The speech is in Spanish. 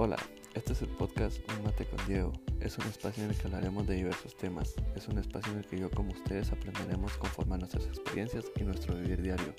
Hola, este es el podcast Un Mate con Diego. Es un espacio en el que hablaremos de diversos temas. Es un espacio en el que yo como ustedes aprenderemos conforme a nuestras experiencias y nuestro vivir diario.